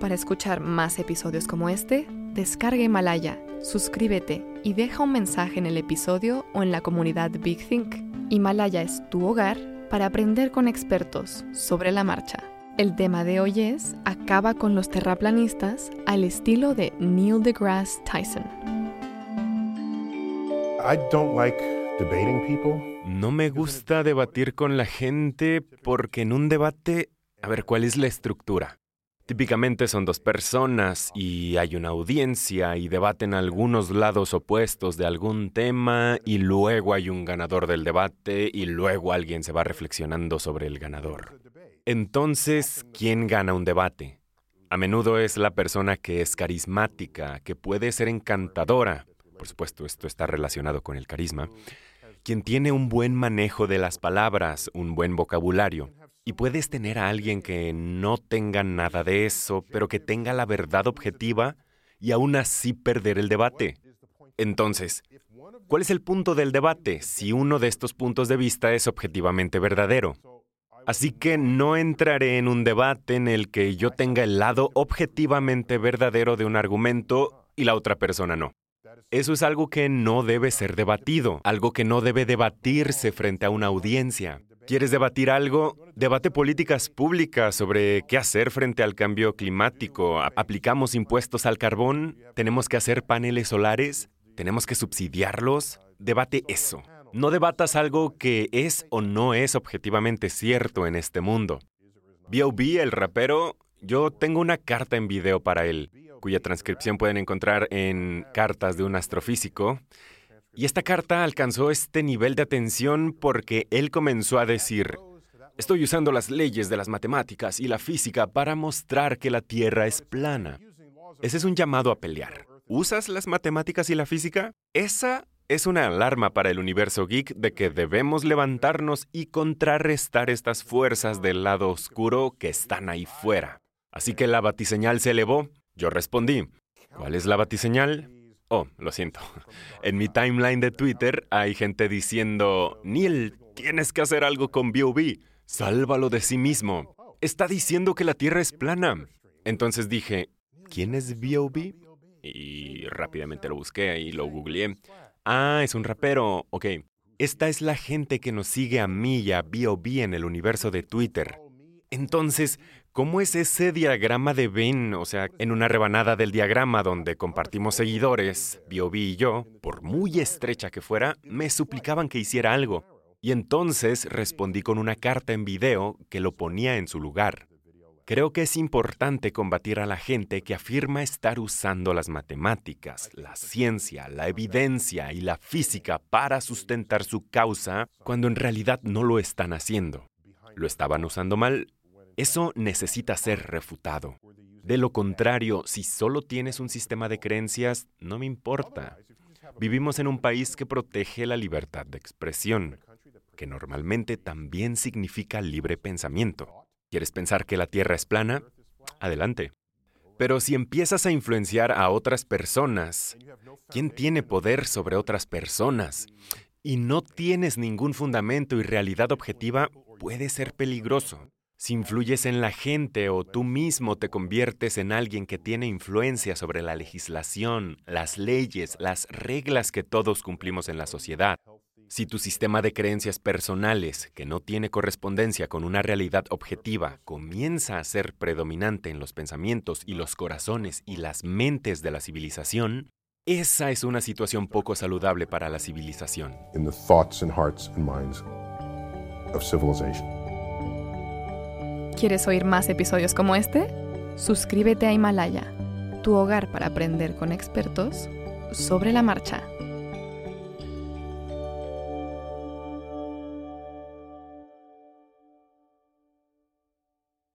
Para escuchar más episodios como este, descarga Himalaya, suscríbete y deja un mensaje en el episodio o en la comunidad Big Think. Himalaya es tu hogar para aprender con expertos sobre la marcha. El tema de hoy es Acaba con los terraplanistas al estilo de Neil deGrasse Tyson. I don't like debating people. No me gusta debatir con la gente porque en un debate, a ver, ¿cuál es la estructura? Típicamente son dos personas y hay una audiencia y debaten algunos lados opuestos de algún tema y luego hay un ganador del debate y luego alguien se va reflexionando sobre el ganador. Entonces, ¿quién gana un debate? A menudo es la persona que es carismática, que puede ser encantadora. Por supuesto, esto está relacionado con el carisma. Quien tiene un buen manejo de las palabras, un buen vocabulario. Y puedes tener a alguien que no tenga nada de eso, pero que tenga la verdad objetiva y aún así perder el debate. Entonces, ¿cuál es el punto del debate si uno de estos puntos de vista es objetivamente verdadero? Así que no entraré en un debate en el que yo tenga el lado objetivamente verdadero de un argumento y la otra persona no. Eso es algo que no debe ser debatido, algo que no debe debatirse frente a una audiencia. ¿Quieres debatir algo? Debate políticas públicas sobre qué hacer frente al cambio climático. ¿Aplicamos impuestos al carbón? ¿Tenemos que hacer paneles solares? ¿Tenemos que subsidiarlos? Debate eso. No debatas algo que es o no es objetivamente cierto en este mundo. B.O.B., el rapero, yo tengo una carta en video para él, cuya transcripción pueden encontrar en Cartas de un astrofísico. Y esta carta alcanzó este nivel de atención porque él comenzó a decir, estoy usando las leyes de las matemáticas y la física para mostrar que la Tierra es plana. Ese es un llamado a pelear. ¿Usas las matemáticas y la física? Esa es una alarma para el universo geek de que debemos levantarnos y contrarrestar estas fuerzas del lado oscuro que están ahí fuera. Así que la batiseñal se elevó. Yo respondí, ¿cuál es la batiseñal? Oh, lo siento. En mi timeline de Twitter hay gente diciendo, Neil, tienes que hacer algo con B.O.B. Sálvalo de sí mismo. Está diciendo que la Tierra es plana. Entonces dije, ¿quién es B.O.B.? Y rápidamente lo busqué y lo googleé. Ah, es un rapero. Ok. Esta es la gente que nos sigue a mí y a B.O.B. en el universo de Twitter. Entonces, ¿cómo es ese diagrama de Venn? O sea, en una rebanada del diagrama donde compartimos seguidores, B.O.B. y yo, por muy estrecha que fuera, me suplicaban que hiciera algo. Y entonces respondí con una carta en video que lo ponía en su lugar. Creo que es importante combatir a la gente que afirma estar usando las matemáticas, la ciencia, la evidencia y la física para sustentar su causa cuando en realidad no lo están haciendo. ¿Lo estaban usando mal? Eso necesita ser refutado. De lo contrario, si solo tienes un sistema de creencias, no me importa. Vivimos en un país que protege la libertad de expresión, que normalmente también significa libre pensamiento. ¿Quieres pensar que la Tierra es plana? Adelante. Pero si empiezas a influenciar a otras personas, ¿quién tiene poder sobre otras personas? Y no tienes ningún fundamento y realidad objetiva, puede ser peligroso. Si influyes en la gente o tú mismo te conviertes en alguien que tiene influencia sobre la legislación, las leyes, las reglas que todos cumplimos en la sociedad, si tu sistema de creencias personales, que no tiene correspondencia con una realidad objetiva, comienza a ser predominante en los pensamientos y los corazones y las mentes de la civilización, esa es una situación poco saludable para la civilización. ¿Quieres oír más episodios como este? Suscríbete a Himalaya, tu hogar para aprender con expertos sobre la marcha.